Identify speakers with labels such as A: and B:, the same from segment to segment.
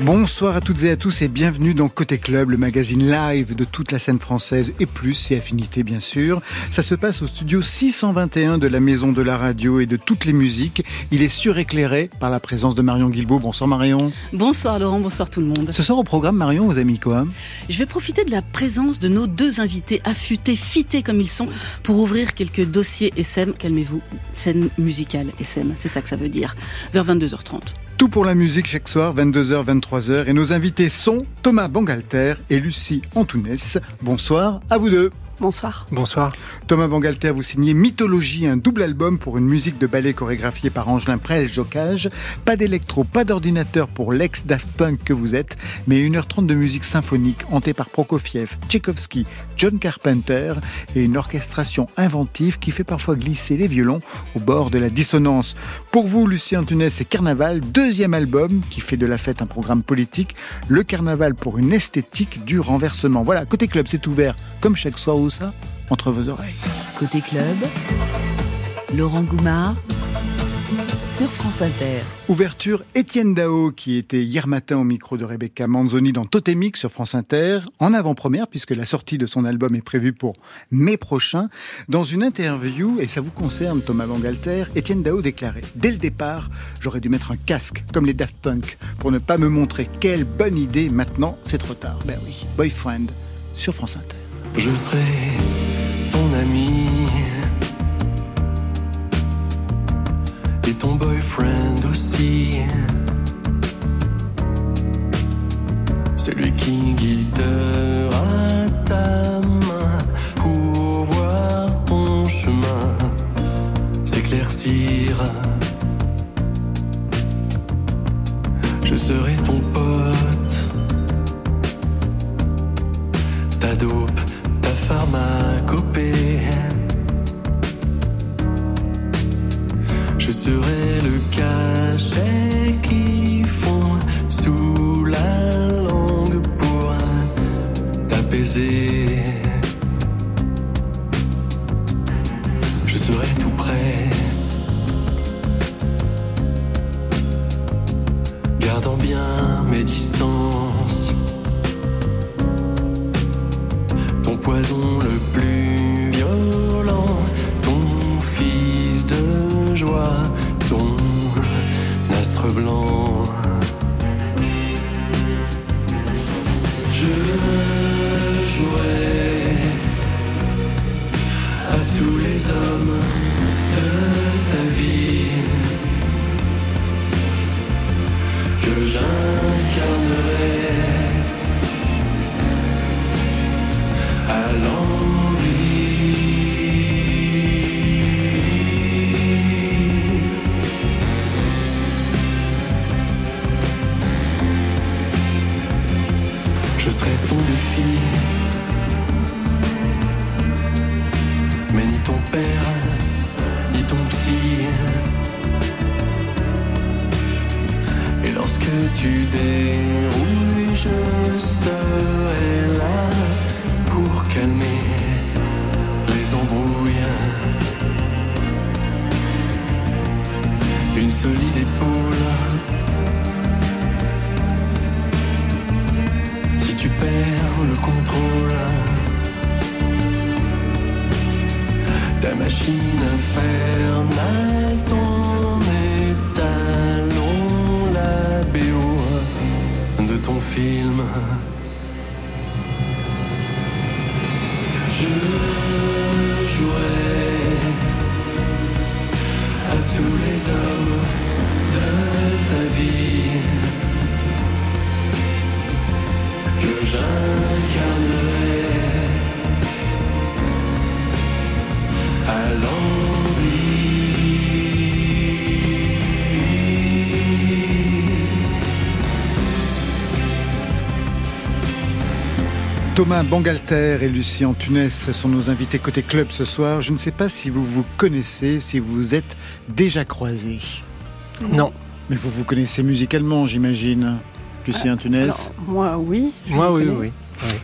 A: Bonsoir à toutes et à tous et bienvenue dans Côté Club, le magazine live de toute la scène française et plus et affinités bien sûr. Ça se passe au studio 621 de la Maison de la Radio et de toutes les musiques. Il est suréclairé par la présence de Marion Guilbault. Bonsoir Marion.
B: Bonsoir Laurent, bonsoir tout le monde.
A: Ce soir au programme Marion, vous avez mis quoi?
B: Je vais profiter de la présence de nos deux invités affûtés, fités comme ils sont, pour ouvrir quelques dossiers SM. Calmez-vous, scène musicale SM, c'est ça que ça veut dire. Vers 22h30.
A: Tout pour la musique chaque soir, 22h, 23h. Et nos invités sont Thomas Bangalter et Lucie Antounès. Bonsoir à vous deux.
B: Bonsoir.
C: Bonsoir.
A: Thomas Bangalter, vous signez Mythologie, un double album pour une musique de ballet chorégraphiée par Angelin Prel Jocage. Pas d'électro, pas d'ordinateur pour l'ex Daft Punk que vous êtes, mais 1h30 de musique symphonique hantée par Prokofiev, Tchaïkovski, John Carpenter et une orchestration inventive qui fait parfois glisser les violons au bord de la dissonance. Pour vous, Lucien Antunes, c'est Carnaval, deuxième album qui fait de la fête un programme politique. Le Carnaval pour une esthétique du renversement. Voilà, côté club, c'est ouvert comme chaque soir ça Entre vos oreilles.
D: Côté club, Laurent Goumard sur France Inter.
A: Ouverture Étienne Dao qui était hier matin au micro de Rebecca Manzoni dans Totémique sur France Inter, en avant-première puisque la sortie de son album est prévue pour mai prochain. Dans une interview, et ça vous concerne Thomas Bangalter, Étienne Dao déclarait « Dès le départ, j'aurais dû mettre un casque comme les Daft Punk pour ne pas me montrer quelle bonne idée, maintenant c'est trop tard. » Ben oui, Boyfriend sur France Inter.
E: Je serai ton ami et ton boyfriend aussi. Celui qui guidera ta main pour voir ton chemin s'éclaircir. Je serai ton pote, ta dope pharmacopée. Je serai le cachet qui fond sous la langue pour t'apaiser. Ton
A: Thomas Bangalter et Lucien Tunes sont nos invités côté club ce soir. Je ne sais pas si vous vous connaissez, si vous vous êtes déjà croisés.
C: Non.
A: Mais vous vous connaissez musicalement, j'imagine, Lucien Tunes
F: Moi, oui.
C: Moi, oui, oui,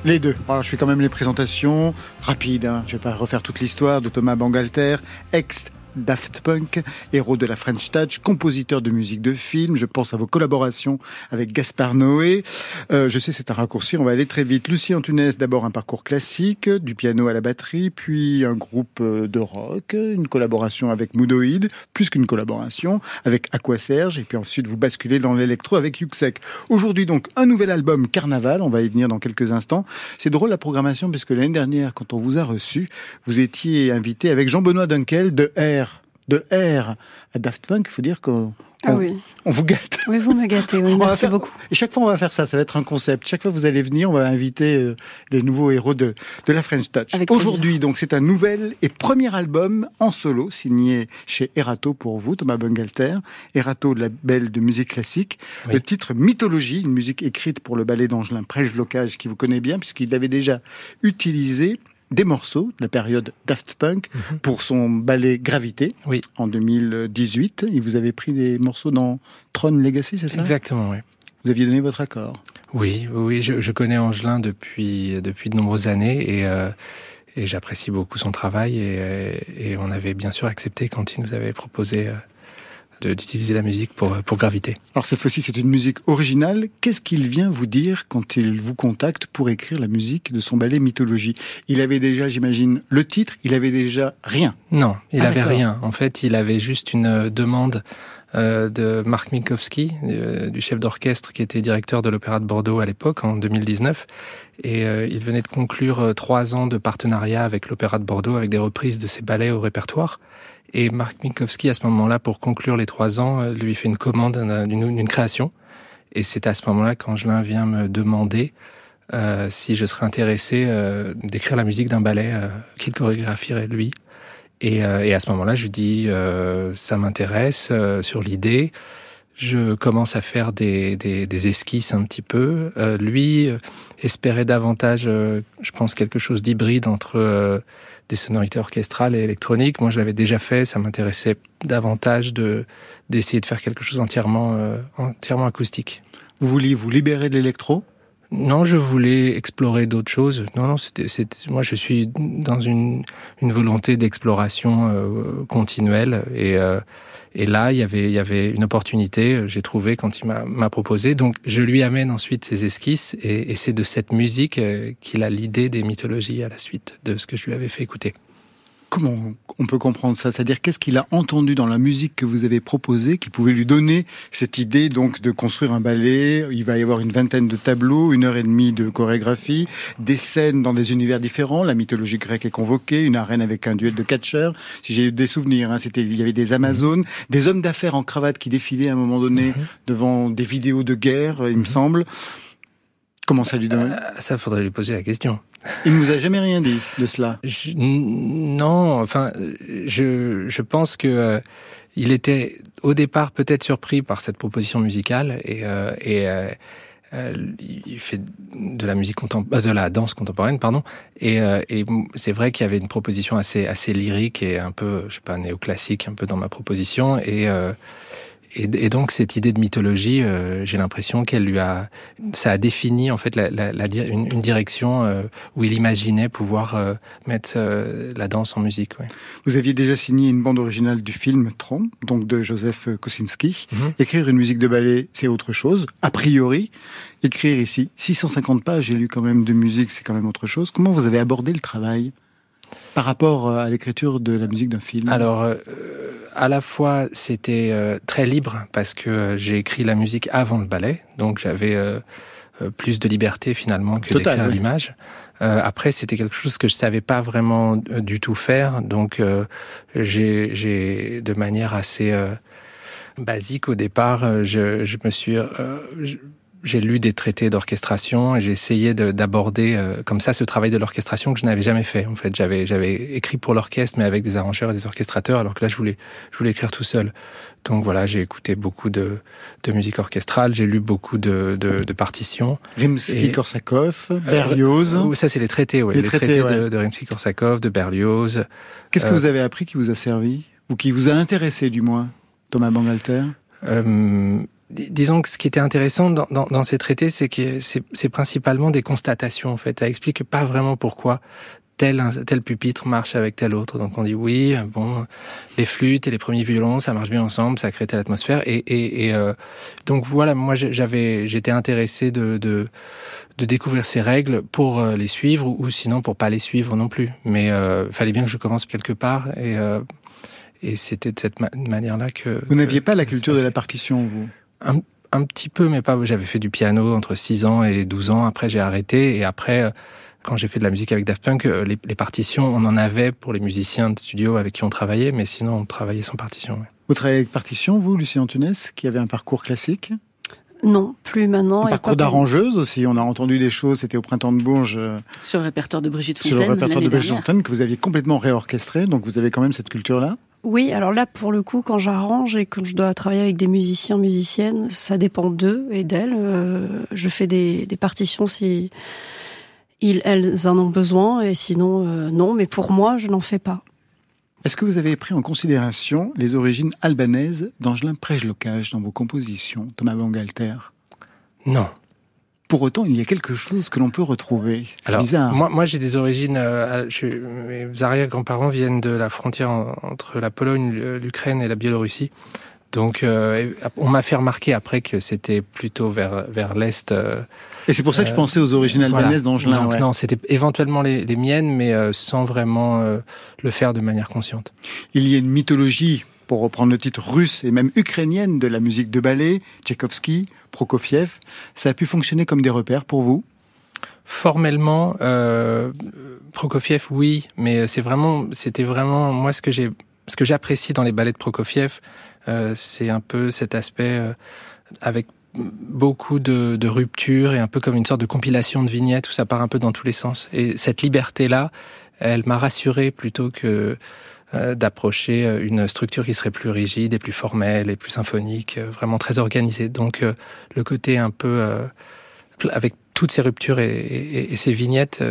A: Les deux. Alors, je fais quand même les présentations rapides. Hein. Je ne vais pas refaire toute l'histoire de Thomas Bangalter, ex Daft Punk, héros de la French Touch, compositeur de musique de film. Je pense à vos collaborations avec Gaspard Noé. Euh, je sais, c'est un raccourci, on va aller très vite. Lucie Antunes, d'abord un parcours classique, du piano à la batterie, puis un groupe euh, de rock, une collaboration avec Moodoid, plus qu'une collaboration, avec Aquaserge, et puis ensuite vous basculez dans l'électro avec Yuxek. Aujourd'hui donc, un nouvel album Carnaval, on va y venir dans quelques instants. C'est drôle la programmation, parce que l'année dernière, quand on vous a reçu, vous étiez invité avec Jean-Benoît Dunkel de R de R à Daft Punk, il faut dire qu'on
F: ah oui.
A: On vous gâte.
F: Oui, vous me gâtez. Oui, merci beaucoup.
A: Et chaque fois, on va faire ça. Ça va être un concept. Chaque fois que vous allez venir, on va inviter euh, les nouveaux héros de, de la French Touch. Aujourd'hui, donc, c'est un nouvel et premier album en solo signé chez Erato pour vous, Thomas Bungalter. Erato, label de musique classique. Le titre Mythologie, une musique écrite pour le ballet d'Angelin Prège-Locage qui vous connaît bien puisqu'il l'avait déjà utilisé des morceaux de la période Daft Punk mhm. pour son ballet Gravité
C: oui.
A: en 2018. Et vous avez pris des morceaux dans Tron Legacy, c'est ça?
C: Exactement, oui.
A: Vous aviez donné votre accord
C: Oui, oui, je, connais Angelin depuis, depuis de nombreuses années et, euh, et j'apprécie beaucoup son travail et, et, on avait bien sûr accepté quand il nous avait proposé euh, d'utiliser la musique pour, pour graviter.
A: Alors cette fois-ci, c'est une musique originale. Qu'est-ce qu'il vient vous dire quand il vous contacte pour écrire la musique de son ballet Mythologie? Il avait déjà, j'imagine, le titre, il avait déjà rien.
C: Non, il n'avait ah, avait rien. En fait, il avait juste une euh, demande de Marc Minkowski, euh, du chef d'orchestre qui était directeur de l'Opéra de Bordeaux à l'époque, en 2019. Et il venait de conclure trois ans de partenariat avec l'Opéra de Bordeaux, avec des reprises de ses ballets au répertoire. Et Marc Minkowski, à ce moment-là, pour conclure les trois ans, euh, lui fait une commande d'une création. Et c'est à ce moment-là qu'Angelin vient me demander euh, si je serais intéressé euh, d'écrire la musique d'un ballet euh, qu'il chorégraphierait lui. Et, euh, et, à ce moment-là, je lui dis ça m'intéresse sur l'idée. Je commence à faire des, des, des, esquisses un petit peu. lui espérait davantage, je pense, quelque chose d'hybride entre des sonorités orchestrales et électroniques. Moi, je l'avais déjà fait. Ça m'intéressait davantage de d'essayer de faire quelque chose entièrement euh, entièrement acoustique.
A: Vous vouliez vous libérer de l'électro?
C: Non, je voulais explorer d'autres choses. Non, non, c'était, moi, je suis dans une, une volonté d'exploration euh, continuelle et euh, et là, il y avait, y avait une opportunité, euh, j'ai trouvé quand il m'a proposé. Donc, je lui amène ensuite ses esquisses et, c'est de cette musique qu'il a l'idée des mythologies à la suite de ce que je lui avais fait écouter.
A: Comment on peut comprendre ça? C'est-à-dire qu'est-ce qu'il a entendu dans la musique que vous avez proposée qui pouvait lui donner cette idée donc de construire un ballet? Il va y avoir une vingtaine de tableaux, une heure et demie de chorégraphie, des scènes dans des univers différents. La mythologie grecque est convoquée, une arène avec un duel de catcheurs. Si j'ai des souvenirs, hein, c'était il y avait des Amazones, des hommes d'affaires en cravate qui défilaient à un moment donné mhm. devant des vidéos de guerre, il me mhm. semble. Comment ça lui donne
C: euh, Ça, faudrait lui poser la question.
A: Il ne vous a jamais rien dit de cela
C: Non, enfin, je, je pense que euh, il était au départ peut-être surpris par cette proposition musicale et, euh, et il fait de la musique de la danse contemporaine, pardon. Et, et c'est vrai qu'il y avait une proposition assez assez lyrique et un peu, je sais pas, néoclassique, un peu dans ma proposition et et, et, donc cette idée de mythologie, euh, j'ai l'impression qu'elle lui a, ça a défini en fait la, la, la une, une, direction euh, où il imaginait pouvoir euh, mettre la danse en musique. Ouais.
A: Vous aviez déjà signé une bande originale du film Tron, donc de Joseph Kosinski. Mhm. Écrire une musique de ballet, c'est autre chose. A priori, écrire ici 650 pages, j'ai lu quand même de musique, c'est quand même autre chose. Comment vous avez abordé le travail? Par rapport à l'écriture de la musique d'un film.
C: Alors à la fois c'était euh, très libre parce que j'ai écrit la musique avant le ballet, donc j'avais euh, euh, plus de liberté finalement que d'écrire l'image. après, c'était quelque chose que je savais pas vraiment du tout faire, donc j'ai, de manière assez basique au départ, je, je me suis j'ai lu des traités d'orchestration et j'ai essayé d'aborder euh, comme ça ce travail de l'orchestration que je n'avais jamais fait. En fait, j'avais j'avais écrit pour l'orchestre, mais avec des arrangeurs et des orchestrateurs, alors que là, je voulais je voulais écrire tout seul. Donc voilà, j'ai écouté beaucoup de, de musique orchestrale, j'ai lu beaucoup de, de, de partitions.
A: Rimsky-Korsakov, euh, Berlioz.
C: Euh, ça, c'est les traités, oui. Les, traités, de, de Rimsky-Korsakov, de Berlioz.
A: Qu'est-ce que vous avez appris qui vous a servi Ou qui vous a intéressé, du moins, Thomas Bangalter?
C: Euh, disons que ce qui était intéressant dans, dans, dans ces traités, c'est que c'est principalement des constatations. En fait, ça explique pas vraiment pourquoi tel tel pupitre marche avec tel autre. Donc on dit oui, bon, les flûtes et les premiers violons, ça marche bien ensemble, ça crée telle atmosphère. Et, et, et euh, donc voilà, moi j'avais, j'étais intéressé de, de de découvrir ces règles pour euh, les suivre ou, sinon pour pas les suivre non plus. Mais euh, fallait bien que je commence quelque part et euh, et c'était de cette manière-là que.
A: Vous n'aviez pas la culture de la partition, vous?
C: Un, un, petit peu, mais pas. J'avais fait du piano entre 6 ans et 12 ans. Après, j'ai arrêté. Et après, euh, quand j'ai fait de la musique avec Daft Punk, euh, les, les, partitions, on en avait pour les musiciens de studio avec qui on travaillait, mais sinon, on travaillait sans partition. Ouais.
A: Vous travaillez avec partition, vous, Lucie Antunes, qui avait un parcours classique?
F: Non, plus maintenant.
A: Un parcours d'arrangeuse aussi. On a entendu des choses. C'était au printemps de Bourges. Euh,
B: sur le répertoire de Brigitte Fontaine.
A: Sur le répertoire de Brigitte Fontaine que vous aviez complètement réorchestré. Donc vous avez quand même cette culture-là.
F: Oui, alors là, pour le coup, quand j'arrange et quand je dois travailler avec des musiciens, musiciennes, ça dépend d'eux et d'elles. Euh, je fais des, des, partitions si ils, elles en ont besoin, et sinon, euh, non. Mais pour moi, je n'en fais pas.
A: Est-ce que vous avez pris en considération les origines albanaises d'Angelin Prejlocage dans vos compositions, Thomas Bangalter?
C: Non.
A: Pour autant, il y a quelque chose que l'on peut retrouver. C'est bizarre.
C: Moi, moi j'ai des origines. Euh, je, mes arrière-grands-parents viennent de la frontière entre la Pologne, l'Ukraine et la Biélorussie. Donc, euh, on m'a fait remarquer après que c'était plutôt vers vers l'est. Euh,
A: et c'est pour ça que je pensais aux origines albanaises voilà. d'Angelin.
C: Ouais. Non, c'était éventuellement les, les, miennes, mais sans vraiment le faire de manière consciente.
A: Il y a une mythologie pour reprendre le titre russe et même ukrainienne de la musique de ballet, Tchaïkovski, Prokofiev, ça a pu fonctionner comme des repères pour vous?
C: Formellement, euh, Prokofiev, oui, mais c'est vraiment, c'était vraiment moi ce que j'ai, ce que j'apprécie dans les ballets de Prokofiev, euh, c'est un peu cet aspect euh, avec beaucoup de, de ruptures et un peu comme une sorte de compilation de vignettes où ça part un peu dans tous les sens. Et cette liberté-là, elle m'a rassuré plutôt que d'approcher euh, une structure qui serait plus rigide et plus formelle et plus symphonique, euh, vraiment très organisée. Donc euh, le côté un peu euh, avec toutes ces ruptures et, ces vignettes,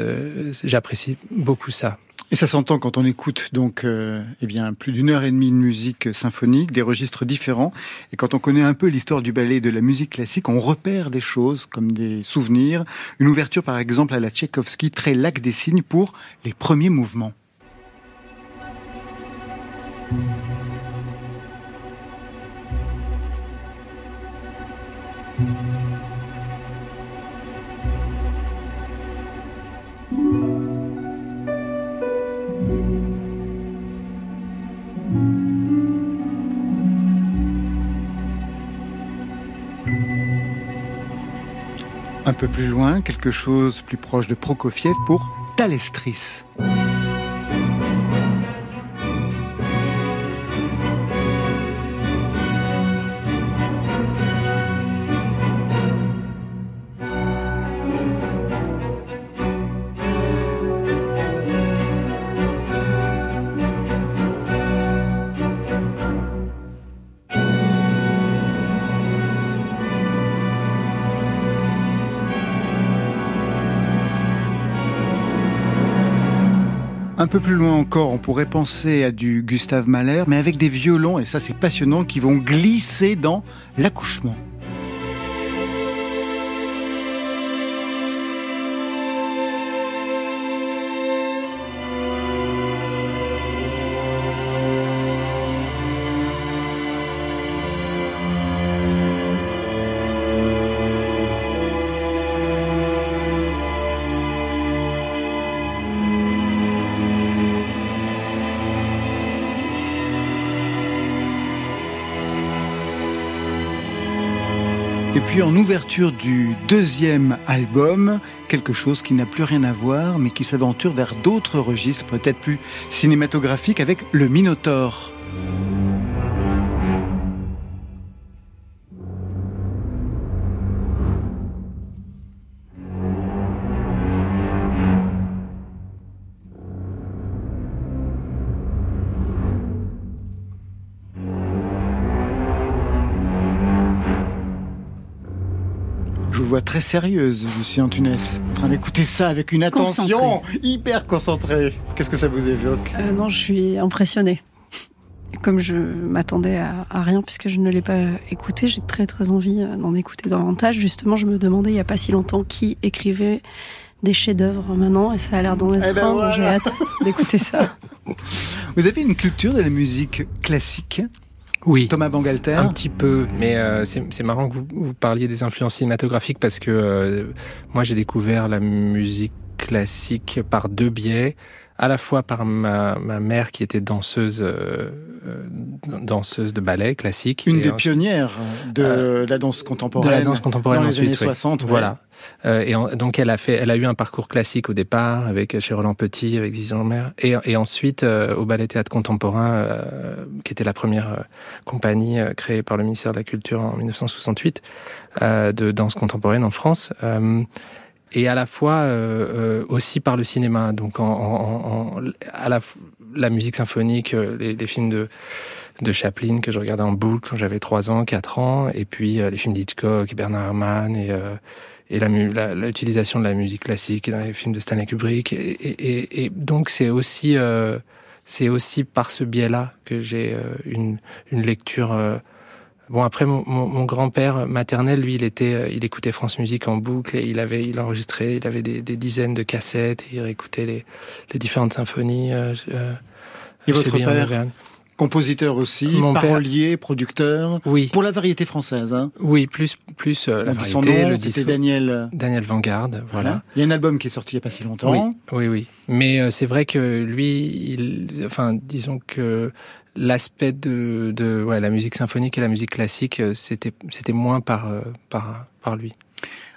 C: j'apprécie beaucoup ça.
A: Et ça s'entend quand on écoute donc euh, eh bien plus d'une heure et demie de musique symphonique, des registres différents. Et quand on connaît un peu l'histoire du ballet et de la musique classique, on repère des choses comme des souvenirs. Une ouverture par exemple à la Tchaïkovski, très lac des signes pour les premiers mouvements. Un peu plus loin, quelque chose plus proche de Prokofiev pour Talestris. Peu plus loin encore, on pourrait penser à du Gustave Mahler, mais avec des violons, et ça c'est passionnant, qui vont glisser dans l'accouchement. Puis en ouverture du deuxième album, quelque chose qui n'a plus rien à voir, mais qui s'aventure vers d'autres registres, peut-être plus cinématographiques, avec le Minotaure. Très sérieuse, Lucie Antunes, en train d'écouter ça avec une attention hyper concentrée. Qu'est-ce que ça vous évoque?
F: Euh, Non, je suis impressionnée. Comme je m'attendais à, rien puisque je ne l'ai pas écouté, j'ai très très envie euh, d'en écouter davantage. Justement, je me demandais il n'y a pas si longtemps qui écrivait des chefs-d'œuvre maintenant et ça a l'air d'en être
A: Eh ben
F: un.
A: voilà.
F: J'ai hâte d'écouter ça.
A: Vous avez une culture de la musique classique,
C: Oui.
A: Thomas Bangalter
C: Un petit peu, mais euh, c'est marrant que vous, vous parliez des influences cinématographiques parce que euh, moi j'ai découvert la musique classique par deux biais. À la fois par ma, ma mère qui était danseuse, euh, euh, danseuse de ballet classique.
A: Une
C: Et
A: des pionnières de la danse
C: de
A: contemporaine.
C: la danse contemporaine
A: dans les
C: ensuite,
A: années
C: oui.
A: 60. ouais.
C: Voilà. Euh, et en- donc elle a fait, elle a eu un parcours classique au départ avec chez Roland Petit, avec Vision Mer, et, et ensuite euh, au Ballet Théâtre Contemporain, euh, qui était la première euh, compagnie euh, créée par le ministère de la Culture en 1968 euh, de danse contemporaine en France. Et à la fois euh, euh, aussi par le cinéma, donc en, en- en- à la, la musique symphonique, euh, les, les films de de Chaplin que je regardais en boucle quand j'avais 3 ans, 4 ans, et puis euh, les films d'Hitchcock, Bernard Herrmann, et, et l'utilisation de la musique classique dans les films de Stanley Kubrick. Et- et- et donc c'est aussi, euh, c'est aussi par ce biais-là que j'ai euh, une, une lecture. euh, Bon après mon, mon, mon grand-père maternel lui il était euh, il écoutait France Musique en boucle et il avait il enregistrait il avait des, des dizaines de cassettes et il réécoutait les, les différentes symphonies euh, euh,
A: Et votre père. Compositeur aussi,
C: Mon père-
A: parolier, producteur.
C: oui
A: Pour la variété française. Hein.
C: oui plus plus euh, la
A: dit son
C: variété
A: nom,
C: le disque
A: Daniel.
C: Daniel Vanguard voilà
A: Il y a un album qui est sorti il n'y a pas si longtemps.
C: Oui, oui, oui. Mais euh, c'est vrai que lui, il, enfin, disons que l'aspect de, de ouais, la musique symphonique et la musique classique, euh, c'était, c'était moins par, euh, par, par lui.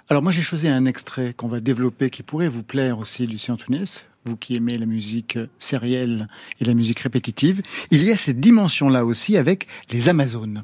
A: Alors moi j'ai choisi un extrait qu'on va développer qui pourrait vous plaire aussi, Lucien Tounès, vous qui aimez la musique sérielle et la musique répétitive. Il y a cette dimension-là aussi avec les Amazones.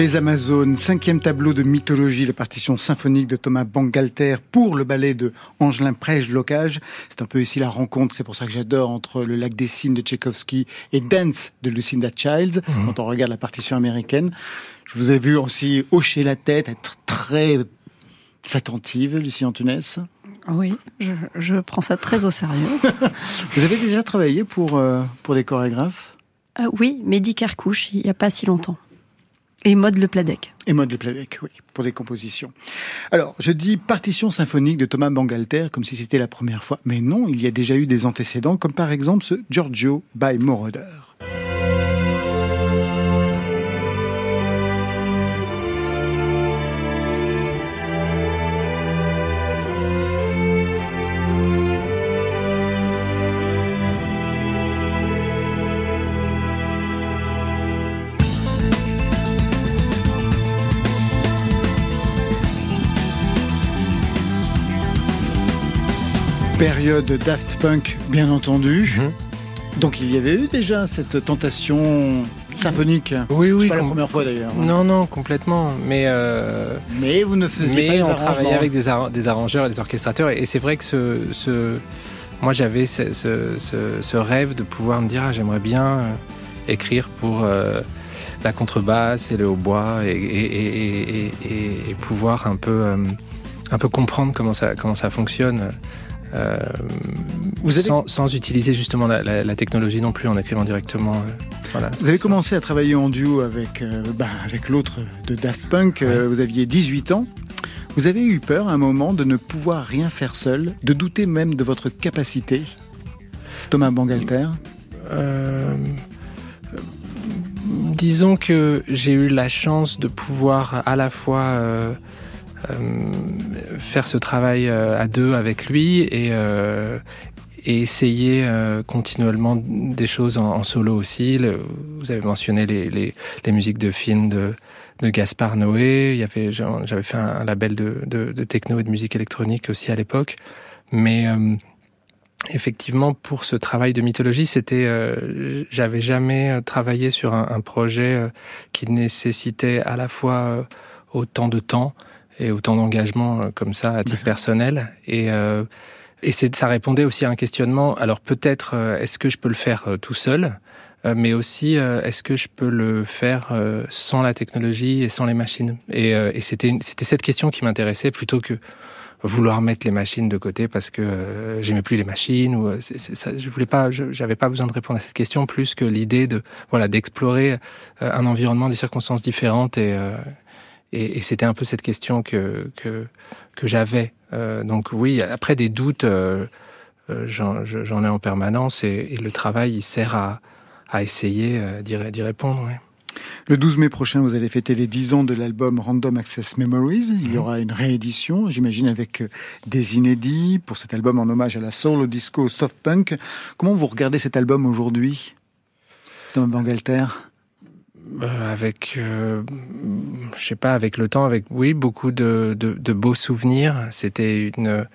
A: Les Amazones, cinquième tableau de mythologie, la partition symphonique de Thomas Bangalter pour le ballet de Angelin Prège-Locage. C'est un peu ici la rencontre, c'est pour ça que j'adore, entre le lac des Cygnes de Tchaïkovski et Dance de Lucinda Childs, mhm. quand on regarde la partition américaine. Je vous ai vu aussi hocher la tête, être très attentive, Lucie Antunes.
F: Oui, je, prends ça très au sérieux.
A: vous avez déjà travaillé pour, euh, pour des chorégraphes?
F: Euh, Oui, Mehdi Carcouche, il n'y a pas si longtemps. Et Mode Le Pladec.
A: Et Mode Le Pladec, oui, pour des compositions. Alors, je dis partition symphonique de Thomas Bangalter comme si c'était la première fois. Mais non, il y a déjà eu des antécédents, comme par exemple ce Giorgio by Moroder. Période Daft Punk, bien entendu. Mhm. Donc il y avait eu déjà cette tentation symphonique.
C: Oui, oui.
A: pas la première fois d'ailleurs.
C: Non, non, complètement. Mais euh,
A: mais vous ne faisiez
C: mais
A: pas.
C: Mais on travaillait avec des, des, arrangeurs et des orchestrateurs, et c'est vrai que ce, ce... moi j'avais ce, ce, rêve de pouvoir me dire ah, j'aimerais bien euh, écrire pour euh, la contrebasse et le hautbois et, et, et, et, pouvoir un peu un peu comprendre comment ça comment ça fonctionne. Euh, Vous sans, utiliser justement la, technologie non plus en écrivant directement. Euh,
A: voilà. Vous avez commencé à travailler en duo avec, euh, bah, avec l'autre de Daft Punk, vous aviez 18 ans. Vous avez eu peur à un moment de ne pouvoir rien faire seul, de douter même de votre capacité Thomas Bangalter?
C: Disons que j'ai eu la chance de pouvoir à la fois faire ce travail euh, à deux avec lui et, euh, et essayer continuellement des choses en, solo aussi. vous avez mentionné les, les, les, musiques de films de, de Gaspard Noé. Il y avait, j'avais fait un, label de, de, de, techno et de musique électronique aussi à l'époque. Mais effectivement, pour ce travail de mythologie, c'était, j'avais jamais travaillé sur un projet qui nécessitait à la fois autant de temps et autant d'engagement euh, comme ça à titre personnel. Et, euh, et ça répondait aussi à un questionnement. Alors peut-être euh, est-ce que je peux le faire tout seul, mais aussi est-ce que je peux le faire sans la technologie et sans les machines? Et, et c'était c'était cette question qui m'intéressait plutôt que vouloir mettre les machines de côté parce que j'aimais plus les machines ou ça, je voulais pas j'avais pas besoin de répondre à cette question plus que l'idée de voilà d'explorer un environnement des circonstances différentes et et, et c'était un peu cette question que, que, que j'avais. Euh, donc oui, après des doutes, euh, euh j'en ai en permanence et, et, le travail, il sert à, à essayer d'y répondre. Ouais.
A: Le 12 mai prochain, vous allez fêter les 10 ans de l'album Random Access Memories. Il y mhm. aura une réédition, j'imagine, avec des inédits pour cet album en hommage à la soul, au disco, au soft punk. Comment vous regardez cet album aujourd'hui, Thomas Bangalter?
C: Euh, avec, euh, je sais pas, avec le temps, avec oui, beaucoup de, de, de beaux souvenirs. C'était une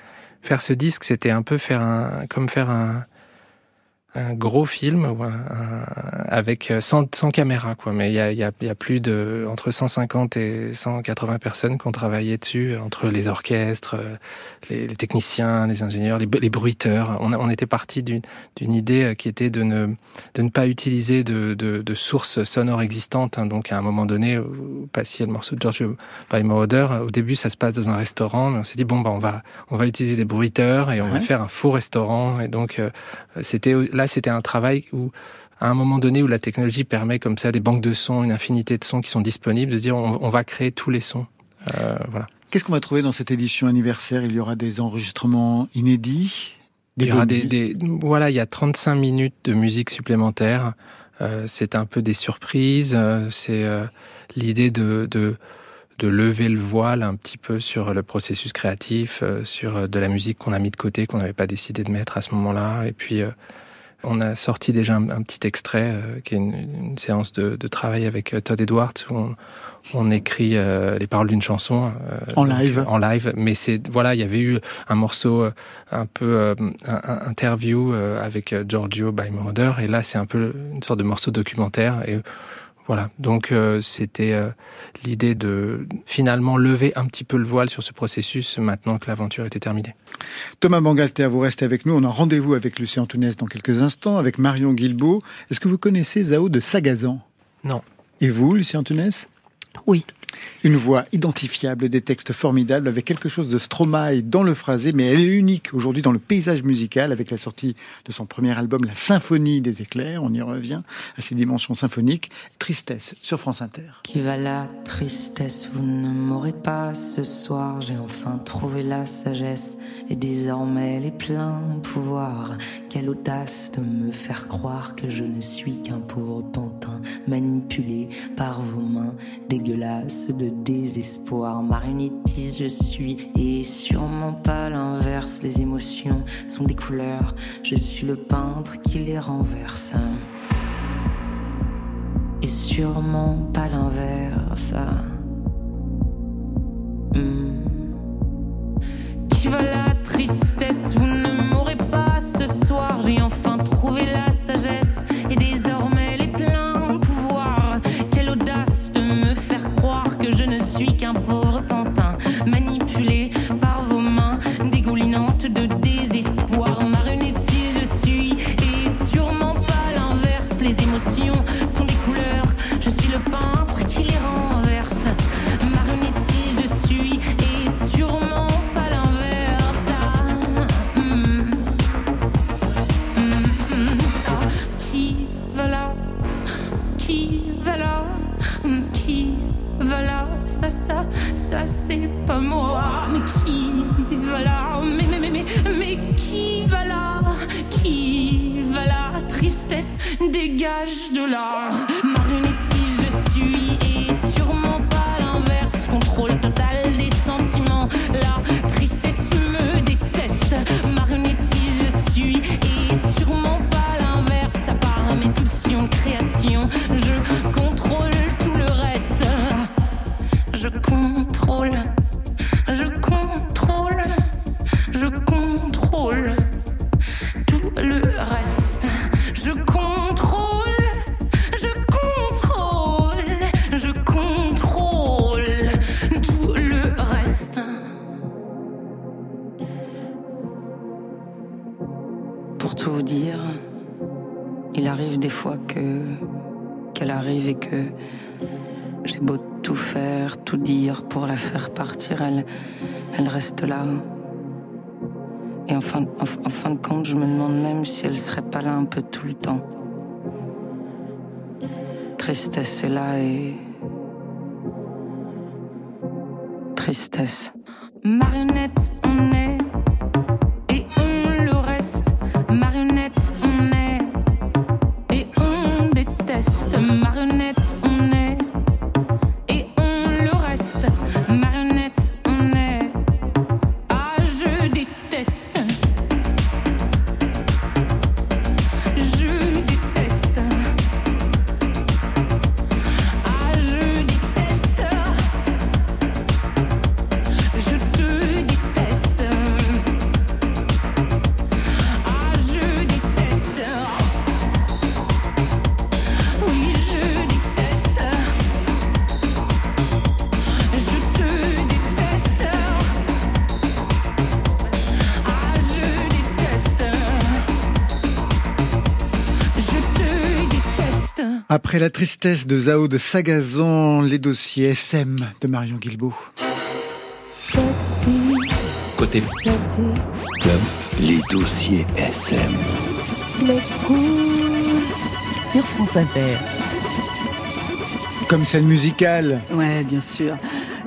C: faire ce disque, c'était un peu faire un, comme faire un, un gros film avec euh, sans, sans, caméra quoi. Mais il y a, y, a, y a, plus de entre 150 et 180 personnes qui ont travaillé dessus entre les orchestres euh, les, les techniciens les ingénieurs les, les bruiteurs. On, on était parti d'une idée euh, qui était de ne de ne pas utiliser de, de, de sources sonores existantes hein. donc à un moment donné vous passiez le morceau de George by Moroder au début ça se passe dans un restaurant mais on s'est dit bon bah on va on va utiliser des bruiteurs et on va faire un faux restaurant. Et donc c'était là c'était un travail où, à un moment donné, où la technologie permet comme ça des banques de sons, une infinité de sons qui sont disponibles, de se dire on, va créer tous les sons. Euh, voilà.
A: Qu'est-ce qu'on va trouver dans cette édition anniversaire? Il y aura des enregistrements inédits
C: des il y aura des, voilà, il y a 35 minutes de musique supplémentaire. Euh, c'est un peu des surprises. Euh, c'est l'idée de, de, de lever le voile un petit peu sur le processus créatif, sur de la musique qu'on a mis de côté, qu'on n'avait pas décidé de mettre à ce moment-là. Et puis on a sorti déjà un, petit extrait euh, qui est une, séance de, travail avec euh, Todd Edwards où on, écrit euh, les paroles d'une chanson
A: en live.
C: En live, mais c'est voilà, il y avait eu un morceau un peu un, interview avec Giorgio by Moroder et là c'est un peu une sorte de morceau documentaire. Et Voilà, donc euh, c'était euh, l'idée de finalement lever un petit peu le voile sur ce processus maintenant que l'aventure était terminée.
A: Thomas Bangalter, vous restez avec nous. On a rendez-vous avec Lucien Antounès dans quelques instants, avec Marion Guilbeault. Est-ce que vous connaissez Zao de Sagazan?
C: Non.
A: Et vous, Lucien Antounès?
F: Oui.
A: Une voix identifiable, des textes formidables, avec quelque chose de Stromae dans le phrasé, mais elle est unique aujourd'hui dans le paysage musical, avec la sortie de son premier album, La Symphonie des éclairs. On y revient à ses dimensions symphoniques. Tristesse sur France Inter.
G: Qui va la tristesse Vous ne m'aurez pas ce soir. J'ai enfin trouvé la sagesse et désormais les pleins pouvoirs. Quelle audace de me faire croire que je ne suis qu'un pauvre pantin manipulé par vos mains dégueulasses de désespoir. Marionnettiste je suis et sûrement pas l'inverse. Les émotions sont des couleurs. Je suis le peintre qui les renverse. Et sûrement pas l'inverse. Hmm. Qui va la tristesse Tristesse est là et. Tristesse. Marionnette,
A: Après la tristesse de Zao de Sagazan, les dossiers SM de Marion Guilbeault.
H: Côté club, les dossiers SM.
D: Sur France Inter.
A: Comme scène musicale,
B: Ouais, bien sûr.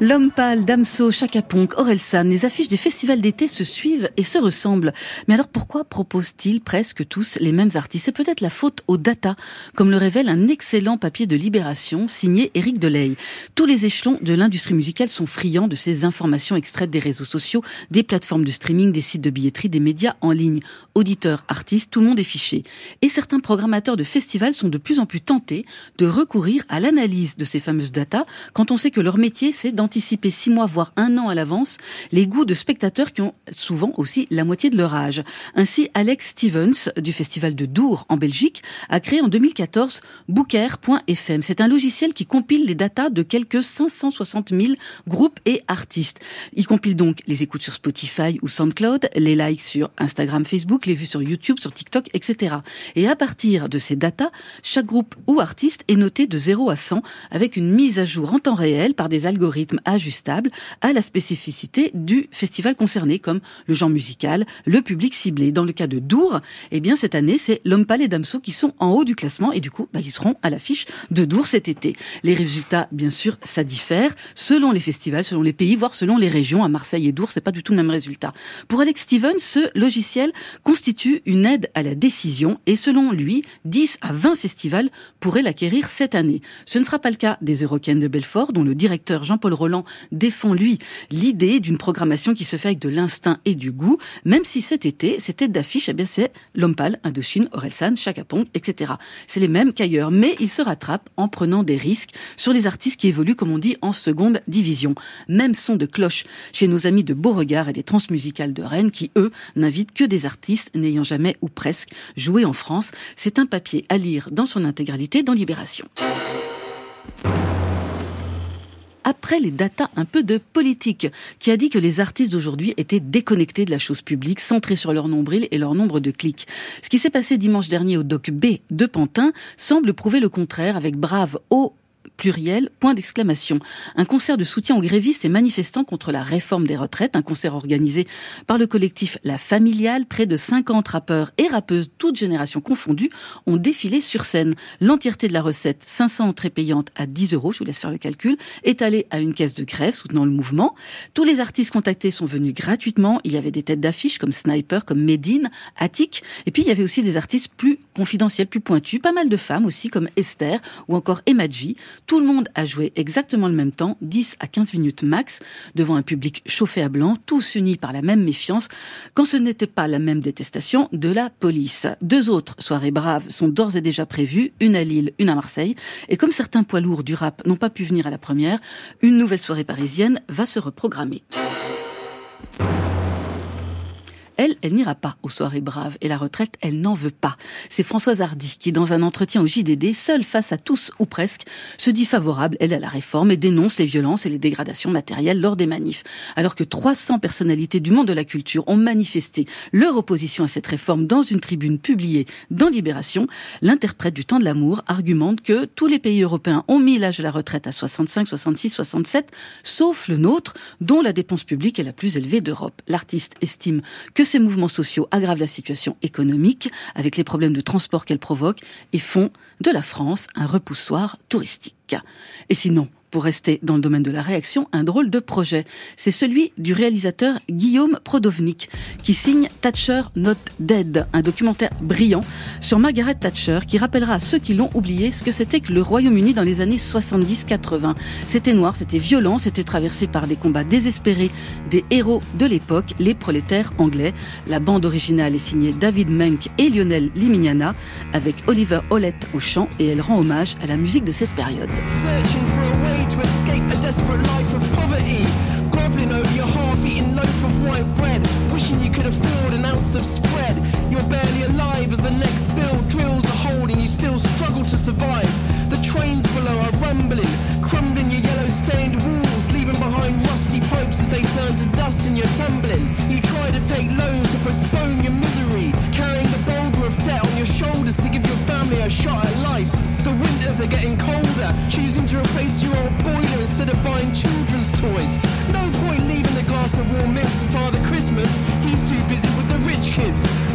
B: L'homme pâle, Damso, Chaka Ponk, Orelsan, les affiches des festivals d'été se suivent et se ressemblent. Mais alors pourquoi proposent-ils presque tous les mêmes artistes? C'est peut-être la faute aux data, comme le révèle un excellent papier de Libération signé Éric Delay. Tous les échelons de l'industrie musicale sont friands de ces informations extraites des réseaux sociaux, des plateformes de streaming, des sites de billetterie, des médias en ligne. Auditeurs, artistes, tout le monde est fiché. Et certains programmateurs de festivals sont de plus en plus tentés de recourir à l'analyse de ces fameuses data quand on sait que leur métier c'est d'anticiper anticiper six mois, voire un an à l'avance, les goûts de spectateurs qui ont souvent aussi la moitié de leur âge. Ainsi, Alex Stevens, du Festival de Dour en Belgique, a créé en 2014 Booker.fm. C'est un logiciel qui compile les datas de quelques 560 000 groupes et artistes. Il compile donc les écoutes sur Spotify ou SoundCloud, les likes sur Instagram, Facebook, les vues sur YouTube, sur TikTok, etc. Et à partir de ces datas, chaque groupe ou artiste est noté de 0 à 100 avec une mise à jour en temps réel par des algorithmes ajustables à la spécificité du festival concerné, comme le genre musical, le public ciblé. Dans le cas de Dour, eh bien cette année, c'est Lompal et Damso qui sont en haut du classement et du coup, bah, ils seront à l'affiche de Dour cet été. Les résultats, bien sûr, ça diffère selon les festivals, selon les pays, voire selon les régions. À Marseille et Dour, c'est pas du tout le même résultat. Pour Alex Stevens, ce logiciel constitue une aide à la décision et selon lui, 10 à 20 festivals pourraient l'acquérir cette année. Ce ne sera pas le cas des Eurocaines de Belfort, dont le directeur Jean-Paul Roland défend, lui, l'idée d'une programmation qui se fait avec de l'instinct et du goût, même si cet été, cette tête d'affiche, eh bien, c'est Lompal, Indochine, Orelsan, Chaka Pong, etc. C'est les mêmes qu'ailleurs, mais il se rattrape en prenant des risques sur les artistes qui évoluent, comme on dit, en seconde division. Même son de cloche chez nos amis de Beauregard et des transmusicales de Rennes, qui, eux, n'invitent que des artistes n'ayant jamais ou presque joué en France. C'est un papier à lire dans son intégralité dans Libération après les datas un peu de politique, qui a dit que les artistes d'aujourd'hui étaient déconnectés de la chose publique, centrés sur leur nombril et leur nombre de clics. Ce qui s'est passé dimanche dernier au Doc B de Pantin semble prouver le contraire avec Brave O pluriel, point d'exclamation. Un concert de soutien aux grévistes et manifestants contre la réforme des retraites, un concert organisé par le collectif La Familiale. Près de 50 rappeurs et rappeuses, toutes générations confondues, ont défilé sur scène. L'entièreté de la recette, 500 entrées payantes à 10 euros, je vous laisse faire le calcul, est allée à une caisse de grève soutenant le mouvement. Tous les artistes contactés sont venus gratuitement. Il y avait des têtes d'affiche comme Sniper, comme Medine, Attic. Et puis il y avait aussi des artistes plus confidentiels, plus pointus. Pas mal de femmes aussi comme Esther ou encore Emadji. Tout le monde a joué exactement le même temps, 10 à 15 minutes max, devant un public chauffé à blanc, tous unis par la même méfiance, quand ce n'était pas la même détestation de la police. Deux autres soirées braves sont d'ores et déjà prévues, une à Lille, une à Marseille, et comme certains poids lourds du rap n'ont pas pu venir à la première, une nouvelle soirée parisienne va se reprogrammer. Elle, elle n'ira pas aux soirées braves et la retraite, elle n'en veut pas. C'est Françoise Hardy qui, dans un entretien au JDD, seule face à tous ou presque, se dit favorable, elle, à la réforme et dénonce les violences et les dégradations matérielles lors des manifs. Alors que 300 personnalités du monde de la culture ont manifesté leur opposition à cette réforme dans une tribune publiée dans Libération, l'interprète du temps de l'amour argumente que tous les pays européens ont mis l'âge de la retraite à 65, 66, 67, sauf le nôtre, dont la dépense publique est la plus élevée d'Europe. L'artiste estime que ces mouvements sociaux aggravent la situation économique avec les problèmes de transport qu'elles provoquent et font de la France un repoussoir touristique. Et sinon, pour rester dans le domaine de la réaction, un drôle de projet. C'est celui du réalisateur Guillaume Prodovnik, qui signe Thatcher Not Dead, un documentaire brillant sur Margaret Thatcher qui rappellera à ceux qui l'ont oublié ce que c'était que le Royaume-Uni dans les années 70-80. C'était noir, c'était violent, c'était traversé par des combats désespérés des héros de l'époque, les prolétaires anglais. La bande originale est signée David Menck et Lionel Limignana, avec Oliver Hollett au chant, et elle rend hommage à la musique de cette période.
I: Desperate life of poverty. Groveling over your half-eaten loaf of white bread, wishing you could afford an ounce of spread. You're barely alive as the next bill drills a hole and you still struggle to survive. The trains below are rumbling, crumbling your yellow-stained walls, leaving behind rusty pipes as they turn to dust and you're tumbling. You try to take loans to postpone your misery, carrying the boulder of debt on your shoulders to give your family a shot at life. Winters are getting colder, choosing to replace your old boiler instead of buying children's toys. No point leaving a glass of warm milk for Father Christmas, he's too busy with the rich kids.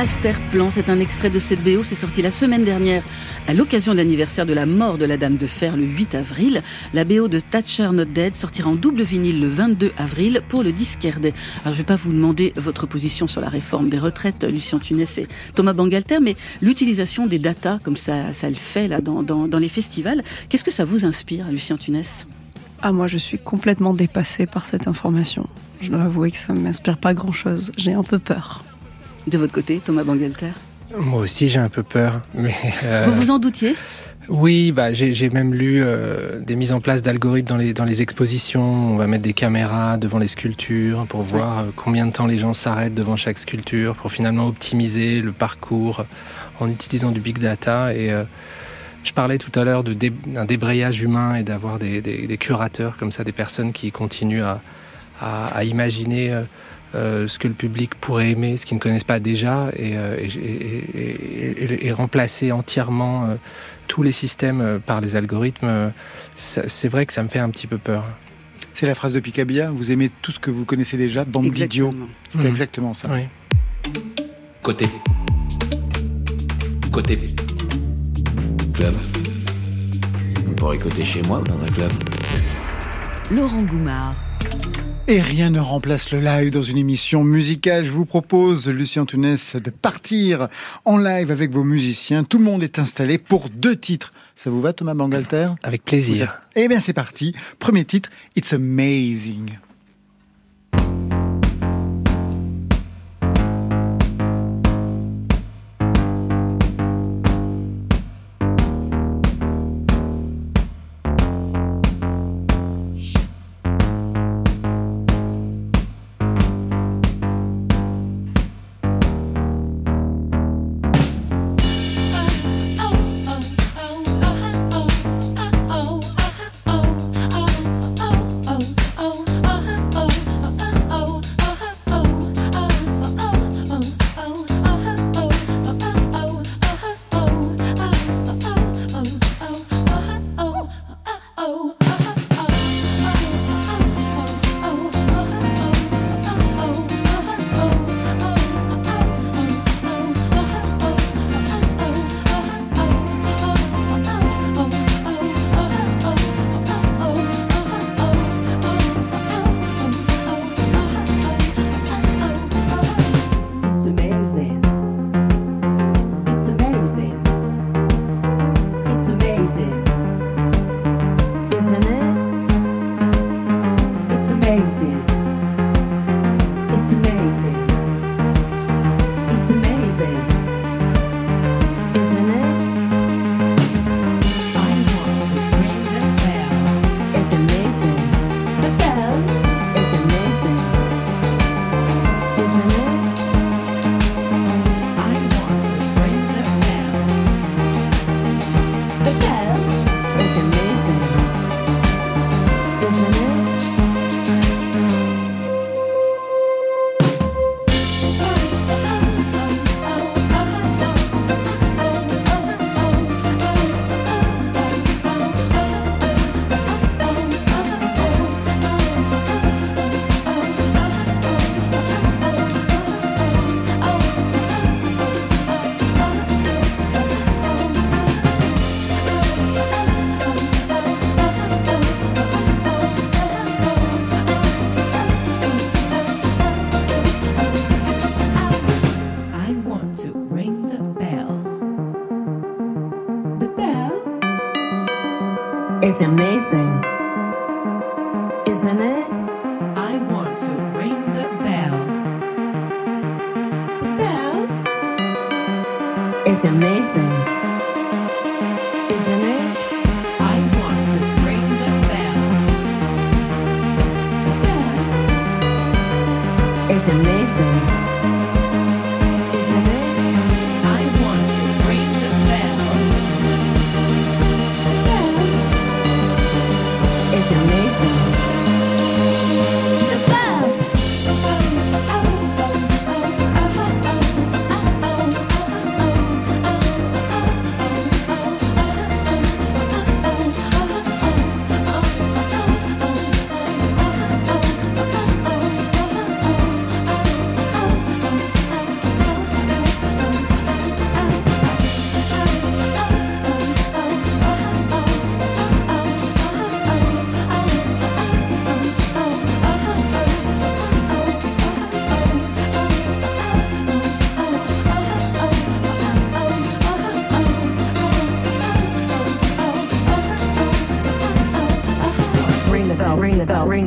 B: Master Plan, c'est un extrait de cette BO, c'est sorti la semaine dernière à l'occasion de l'anniversaire de la mort de la Dame de Fer le 8 avril. La BO de Thatcher Not Dead sortira en double vinyle le 22 avril pour le disque Alors je ne vais pas vous demander votre position sur la réforme des retraites, Lucien Tunès et Thomas Bangalter, mais l'utilisation des datas comme ça, ça le fait là dans, dans, dans les festivals, qu'est-ce que ça vous inspire, Lucien Tunès
F: Ah, moi, je suis complètement dépassée par cette information. Je dois avouer que ça ne m'inspire pas grand-chose. J'ai un peu peur.
B: De votre côté, Thomas Bangalter
C: Moi aussi, j'ai un peu peur. Mais euh,
B: Vous vous en doutiez
C: Oui, bah, j'ai même lu euh, des mises en place d'algorithmes dans les, dans les expositions. On va mettre des caméras devant les sculptures pour voir euh, combien de temps les gens s'arrêtent devant chaque sculpture, pour finalement optimiser le parcours en utilisant du big data. Et euh, je parlais tout à l'heure dé- d'un débrayage humain et d'avoir des, des- des curateurs comme ça, des personnes qui continuent à, à, à imaginer euh, ce que le public pourrait aimer, ce qu'ils ne connaissent pas déjà, et, euh, et, et- et- et- et remplacer entièrement euh, tous les systèmes euh, par les algorithmes. euh, C'est vrai que ça me fait un petit peu peur.
A: C'est la phrase de Picabia, vous aimez tout ce que vous connaissez déjà, bande d'idiots.
B: Exactement.
A: C'était
C: Mhm.
A: exactement ça.
C: Oui.
H: Côté. Côté. Club. Vous pourrez côté chez moi ou dans un club.
D: Laurent Goumard.
A: Et rien ne remplace le live dans une émission musicale. Je vous propose, Lucien Tounès, de partir en live avec vos musiciens. Tout le monde est installé pour deux titres. Ça vous va, Thomas Bangalter?
C: Avec plaisir.
A: Eh bien, c'est parti. Premier titre, It's Amazing.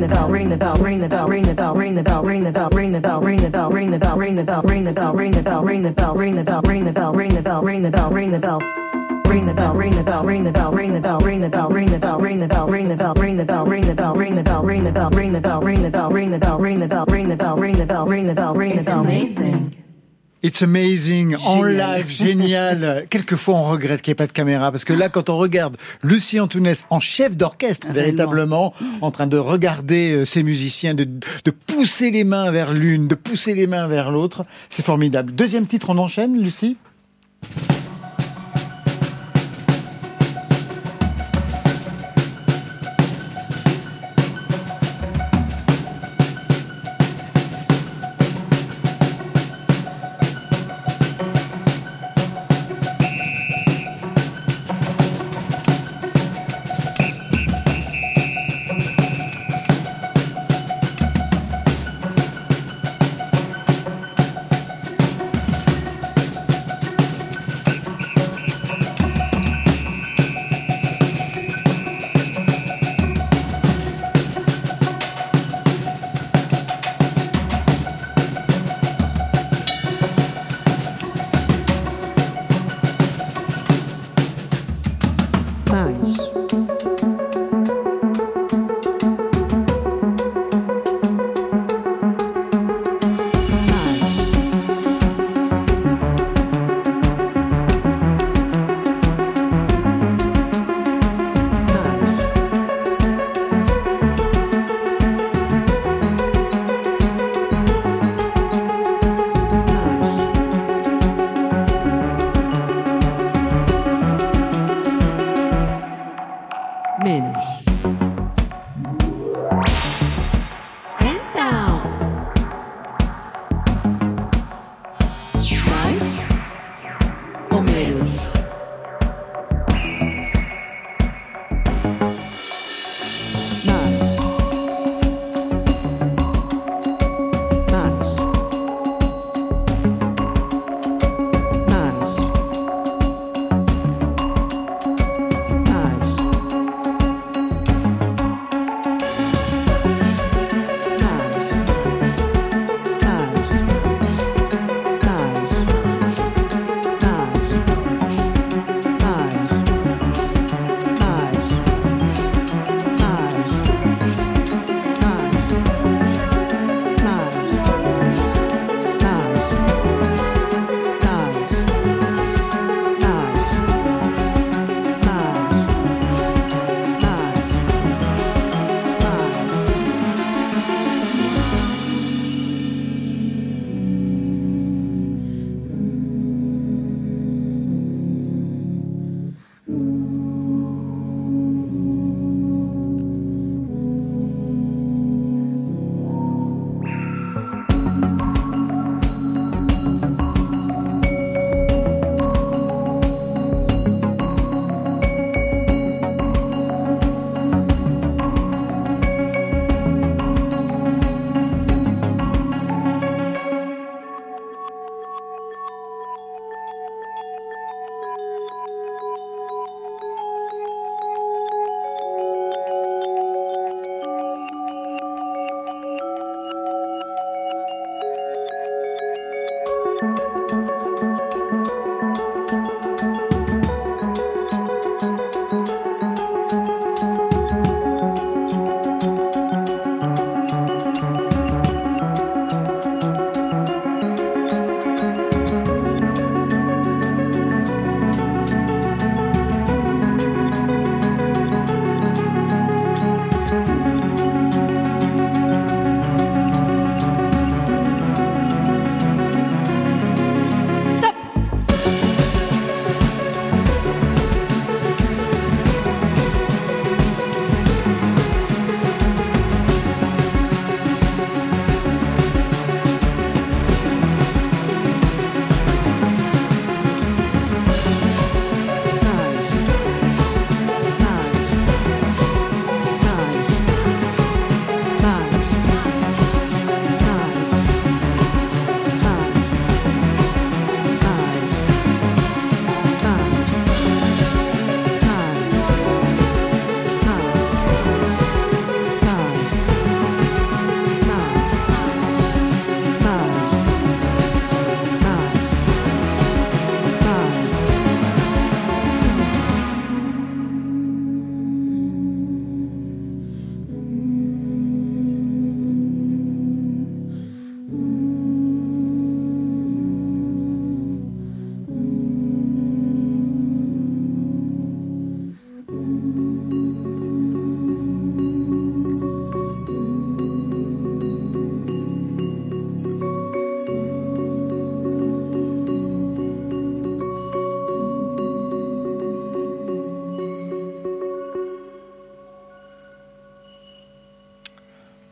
D: Bell, ring the bell, ring the bell, ring the bell, ring the bell, ring the bell, ring the bell, ring the bell, ring the bell, ring the bell, ring the bell, ring the bell, ring the bell, ring the bell, ring the bell, ring the bell, ring the bell, ring the bell, ring the bell. Ring the bell, ring the bell, ring the bell, ring the bell, ring the bell, ring the bell, ring the bell, ring the bell, ring the bell, ring the bell, ring the bell, ring the bell, ring the bell, ring the bell, ring the bell, ring the bell, ring the bell, ring the bell, ring the bell, ring the
B: It's
D: bell.
B: amazing.
A: It's amazing, en live, génial. Quelquefois, on regrette qu'il n'y ait pas de caméra, parce que là, quand on regarde Lucie Antounès en chef d'orchestre, véritablement, en train de regarder euh, ses musiciens, de, de pousser les mains vers l'une, de pousser les mains vers l'autre, c'est formidable. Deuxième titre, on enchaîne, Lucie?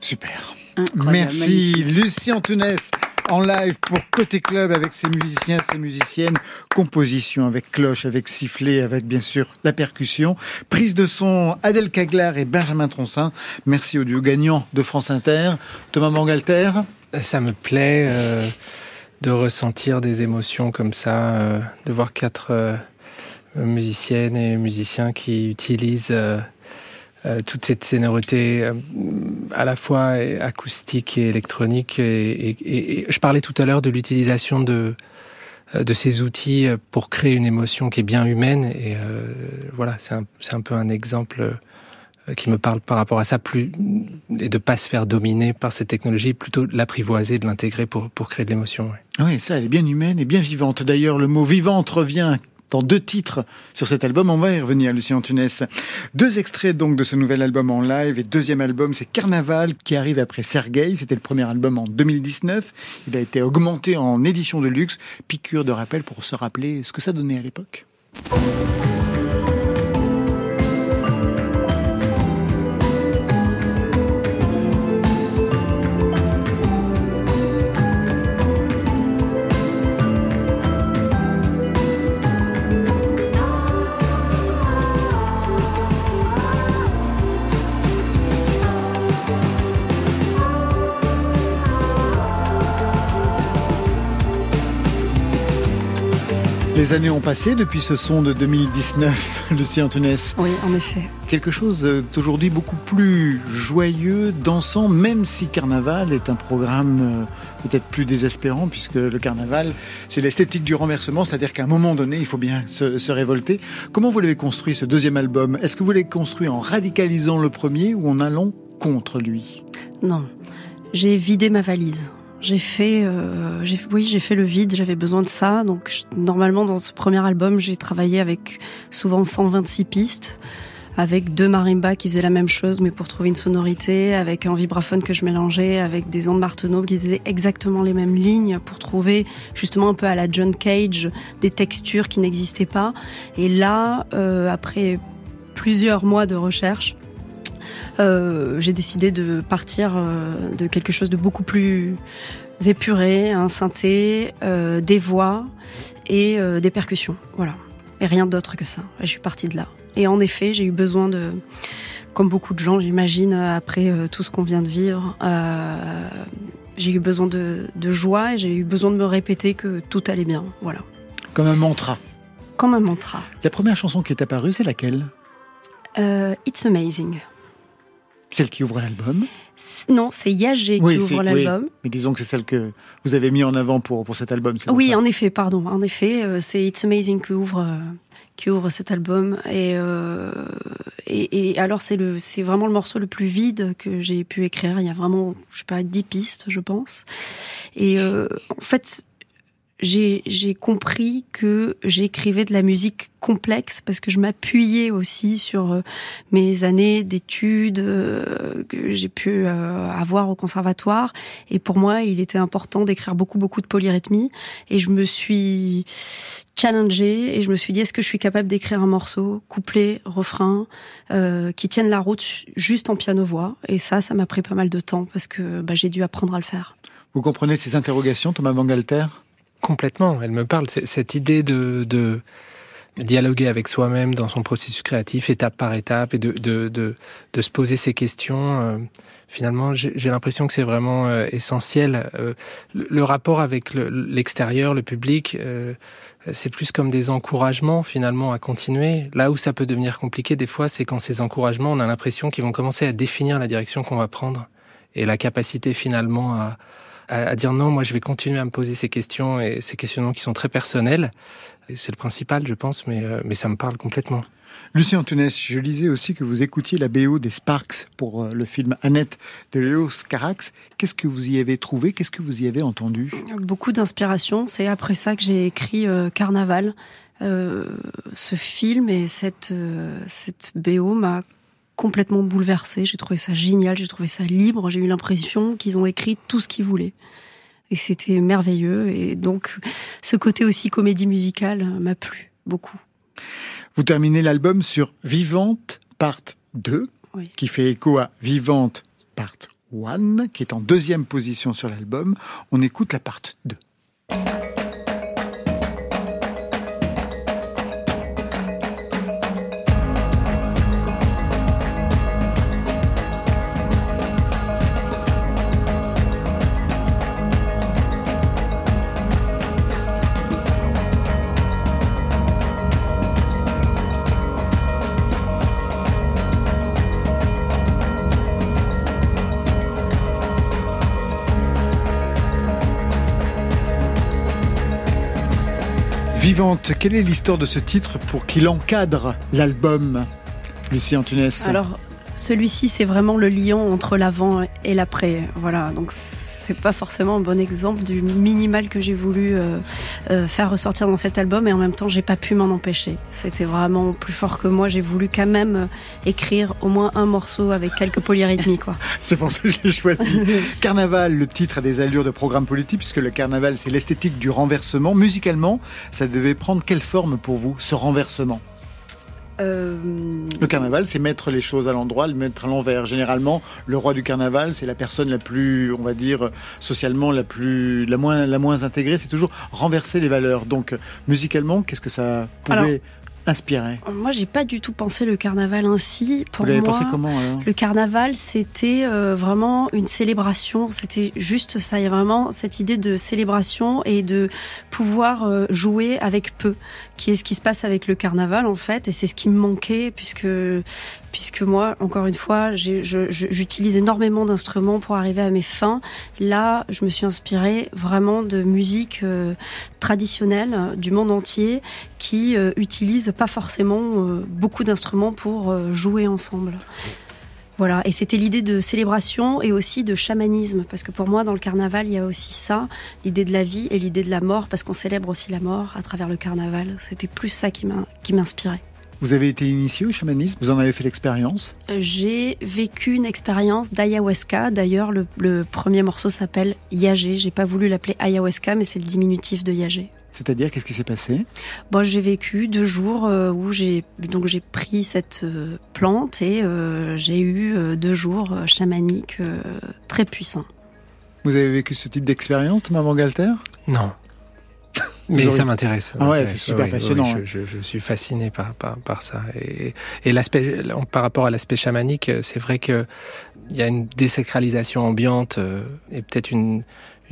A: Super.
B: Incroyable,
A: Merci
B: magnifique.
A: Lucie Antunes en live pour Côté Club avec ses musiciens, ses musiciennes, composition avec cloche, avec sifflet, avec bien sûr la percussion, prise de son Adèle Caglar et Benjamin Troncin. Merci au duo gagnant de France Inter. Thomas Mangalter.
C: Ça me plaît euh, de ressentir des émotions comme ça, euh, de voir quatre euh, musiciennes et musiciens qui utilisent euh, toute cette sonorité euh, à la fois acoustique et électronique. Et, je parlais tout à l'heure de l'utilisation de euh, de ces outils pour créer une émotion qui est bien humaine. Et voilà, c'est un, un peu un exemple qui me parle par rapport à ça, plus et de pas se faire dominer par cette technologie, plutôt de l'apprivoiser, de l'intégrer pour, pour créer de l'émotion.
A: Oui, ça, elle est bien humaine et bien vivante. D'ailleurs, le mot vivante revient dans deux titres sur cet album. On va y revenir, Lucien Antunes. Deux extraits donc de ce nouvel album en live. Et deuxième album, c'est Carnaval, qui arrive après Sergueï. C'était le premier album en 2019. Il a été augmenté en édition de luxe. Piqûre de rappel pour se rappeler ce que ça donnait à l'époque. Les années ont passé depuis ce son de 2019, Lucien Antunes.
F: Oui, en effet.
A: Quelque chose euh, d'aujourd'hui beaucoup plus joyeux, dansant, même si Carnaval est un programme euh, peut-être plus désespérant, puisque le Carnaval, c'est l'esthétique du renversement, c'est-à-dire qu'à un moment donné, il faut bien se, se révolter. Comment vous l'avez construit, ce deuxième album? Est-ce que vous l'avez construit en radicalisant le premier ou en allant contre lui?
F: Non, j'ai vidé ma valise. J'ai fait, euh, oui, j'ai fait le vide. J'avais besoin de ça. Donc, je- normalement, dans ce premier album, j'ai travaillé avec souvent 126 pistes, avec deux marimbas qui faisaient la même chose, mais pour trouver une sonorité, avec un vibraphone que je mélangeais, avec des ondes Martenot qui faisaient exactement les mêmes lignes pour trouver justement un peu à la John Cage des textures qui n'existaient pas. Et là, euh, après plusieurs mois de recherche, euh, j'ai décidé de partir euh, de quelque chose de beaucoup plus épuré, un synthé, euh, des voix et des percussions. Voilà. Et rien d'autre que ça. Je suis partie de là. Et en effet, j'ai eu besoin de, comme beaucoup de gens, j'imagine, après tout ce qu'on vient de vivre, j'ai eu besoin de, de joie et j'ai eu besoin de me répéter que tout allait bien. Voilà.
A: Comme un mantra.
F: Comme un mantra.
A: La première chanson qui est apparue, c'est laquelle?
F: Euh, It's amazing.
A: Celle qui ouvre l'album
F: Non, c'est Yagé qui
A: Oui,
F: ouvre
A: oui.
F: l'album.
A: Mais disons que c'est celle que vous avez mis en avant pour, pour cet album. pour
F: Oui,
A: ça.
F: en effet, pardon. En effet, euh, c'est It's Amazing qui ouvre, euh, qui ouvre cet album. Et, euh, et, et alors, c'est le, c'est vraiment le morceau le plus vide que j'ai pu écrire. Il y a vraiment, je sais pas, 10 pistes, je pense. Et euh, en fait, j'ai compris que j'écrivais de la musique complexe parce que je m'appuyais aussi sur euh, mes années d'études euh, que j'ai pu euh, avoir au conservatoire. Et pour moi il était important d'écrire beaucoup beaucoup de polyrythmie. Et je me suis challengée et je me suis dit est-ce que je suis capable d'écrire un morceau couplet refrain euh, qui tienne la route juste en piano voix et ça ça m'a pris pas mal de temps parce que bah, j'ai dû apprendre à le faire.
A: Vous comprenez ces interrogations, Thomas Bangalter?
C: Complètement, elle me parle. Cette idée de, de dialoguer avec soi-même dans son processus créatif, étape par étape, et de, de, de, de se poser ces questions. euh, finalement, j'ai l'impression que c'est vraiment euh, essentiel. Euh, le, le rapport avec le- l'extérieur, le, public, euh, c'est plus comme des encouragements finalement à continuer. Là où ça peut devenir compliqué des fois, c'est quand ces encouragements, on a l'impression qu'ils vont commencer à définir la direction qu'on va prendre et la capacité finalement à, à, à dire non, moi je vais continuer à me poser ces questions et ces questionnements qui sont très personnels. C'est le principal, je pense, mais, euh, mais ça me parle complètement.
A: Lucien Antunes, je lisais aussi que vous écoutiez la BO des Sparks pour euh, le film Annette de Léo Carax. Qu'est-ce que vous y avez trouvé? Qu'est-ce que vous y avez entendu?
F: Beaucoup d'inspiration. C'est après ça que j'ai écrit euh, Carnaval. Euh, ce film et cette, euh, cette BO m'a complètement bouleversée. J'ai trouvé ça génial, j'ai trouvé ça libre. J'ai eu l'impression qu'ils ont écrit tout ce qu'ils voulaient. Et c'était merveilleux. Et donc, ce côté aussi comédie musicale m'a plu beaucoup.
A: Vous terminez l'album sur Vivante, part 2,
F: Oui.
A: qui fait écho à Vivante, part One, qui est en deuxième position sur l'album. On écoute la part 2. Quelle est l'histoire de ce titre pour qu'il encadre l'album Lucie Antunes
F: Alors, celui-ci, c'est vraiment le lion entre l'avant et l'après. Voilà, donc c'est pas forcément un bon exemple du minimal que j'ai voulu euh, euh, faire ressortir dans cet album, et en même temps, j'ai pas pu m'en empêcher. C'était vraiment plus fort que moi. J'ai voulu quand même euh, écrire au moins un morceau avec quelques polyrythmies, quoi.
A: C'est pour ça que je l'ai choisi. Carnaval, le titre a des allures de programme politique, puisque le carnaval, c'est l'esthétique du renversement. Musicalement, ça devait prendre quelle forme pour vous, ce renversement?
F: Euh,
A: Le carnaval, c'est mettre les choses à l'endroit, le mettre à l'envers. Généralement, le roi du carnaval, c'est la personne la plus, on va dire, socialement la plus, la moins, la moins intégrée. C'est toujours renverser les valeurs. Donc, musicalement, qu'est-ce que ça pouvait
F: Alors,
A: inspirer
F: Moi, j'ai pas du tout pensé le carnaval ainsi. Pour
A: Vous l'avez pensé comment alors?
F: Le carnaval, c'était euh, vraiment une célébration. C'était juste ça. Il y a vraiment cette idée de célébration et de pouvoir euh, jouer avec peu, qui est ce qui se passe avec le carnaval en fait. Et c'est ce qui me manquait puisque puisque moi, encore une fois, j'utilise énormément d'instruments pour arriver à mes fins. Là, je me suis inspirée vraiment de musique euh, traditionnelle du monde entier qui euh, utilisent pas forcément euh, beaucoup d'instruments pour euh, jouer ensemble. Voilà, et c'était l'idée de célébration et aussi de chamanisme, parce que pour moi, dans le carnaval, il y a aussi ça, l'idée de la vie et l'idée de la mort, parce qu'on célèbre aussi la mort à travers le carnaval. C'était plus ça qui m'inspirait.
A: Vous avez été initié au chamanisme? Vous en avez fait l'expérience?
F: J'ai vécu une expérience d'ayahuasca. D'ailleurs, le, le premier morceau s'appelle Yagé. J'ai pas voulu l'appeler ayahuasca, mais c'est le diminutif de Yagé.
A: C'est-à-dire, qu'est-ce qui s'est passé?
F: Bon, j'ai vécu deux jours euh, où j'ai donc j'ai pris cette euh, plante et euh, j'ai eu euh, deux jours euh, chamaniques euh, très puissants.
A: Vous avez vécu ce type d'expérience, Thomas Bangalter
C: Non. Mais ça m'intéresse.
A: Ah ouais, c'est super
C: Oui,
A: passionnant,
C: oui, je, je- je suis fasciné par, par, par ça. Et, et l'aspect, par rapport à l'aspect chamanique, c'est vrai que il y a une désacralisation ambiante et peut-être une,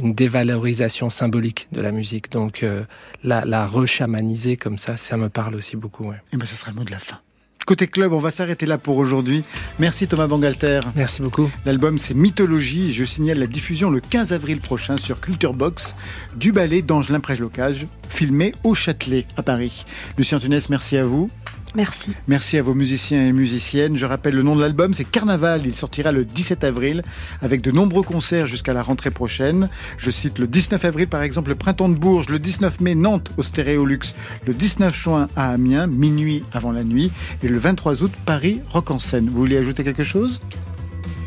C: une dévalorisation symbolique de la musique. Donc euh, la, la rechamaniser comme ça, ça me parle aussi beaucoup. ouais.
A: Eh ben, ça sera le mot de la fin. Côté club, on va s'arrêter là pour aujourd'hui. Merci Thomas Bangalter.
C: Merci beaucoup.
A: L'album c'est Mythologie et je signale la diffusion le 15 avril prochain sur Culture Box du ballet d'Angelin Prège-Locage, filmé au Châtelet à Paris. Lucien Tunes, merci à vous.
F: Merci.
A: Merci à vos musiciens et musiciennes. Je rappelle le nom de l'album, c'est Carnaval. Il sortira le 17 avril avec de nombreux concerts jusqu'à la rentrée prochaine. Je cite le 19 avril par exemple le Printemps de Bourges, le 19 mai Nantes au Stéréolux, le 19 juin à Amiens, minuit avant la nuit, et le 23 août Paris Rock en scène. Vous voulez ajouter quelque chose?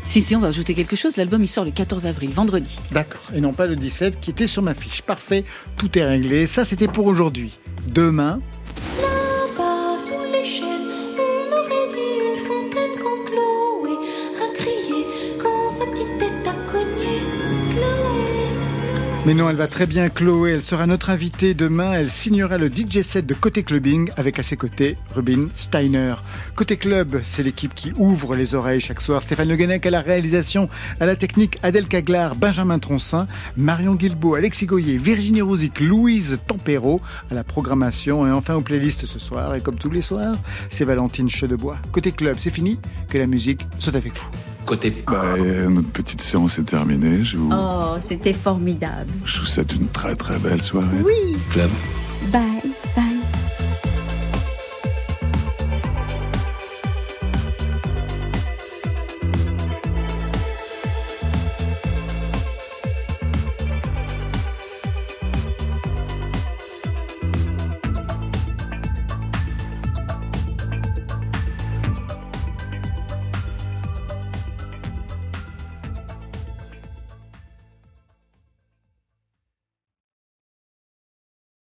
B: Si, si, on va ajouter quelque chose. L'album, il sort le 14 avril, vendredi.
A: D'accord. Et non pas le 17 qui était sur ma fiche. Parfait, tout est réglé. Ça c'était pour aujourd'hui. Demain, Mais non, elle va très bien, Chloé. Elle sera notre invitée demain. Elle signera le DJ set de Côté Clubbing avec à ses côtés Rubin Steiner. Côté Club, c'est l'équipe qui ouvre les oreilles chaque soir. Stéphane Le à la réalisation, à la technique, Adèle Caglar, Benjamin Troncin, Marion Guilbeault, Alexis Goyer, Virginie Rosic, Louise Tempero à la programmation et enfin aux playlists ce soir. Et comme tous les soirs, c'est Valentine Chedebois. Côté Club, c'est fini. Que la musique soit avec vous.
H: Côté
J: Bah, euh, notre petite séance est terminée. Je vous,
K: Oh, c'était formidable.
J: je vous souhaite une très très belle soirée.
K: Oui.
H: club.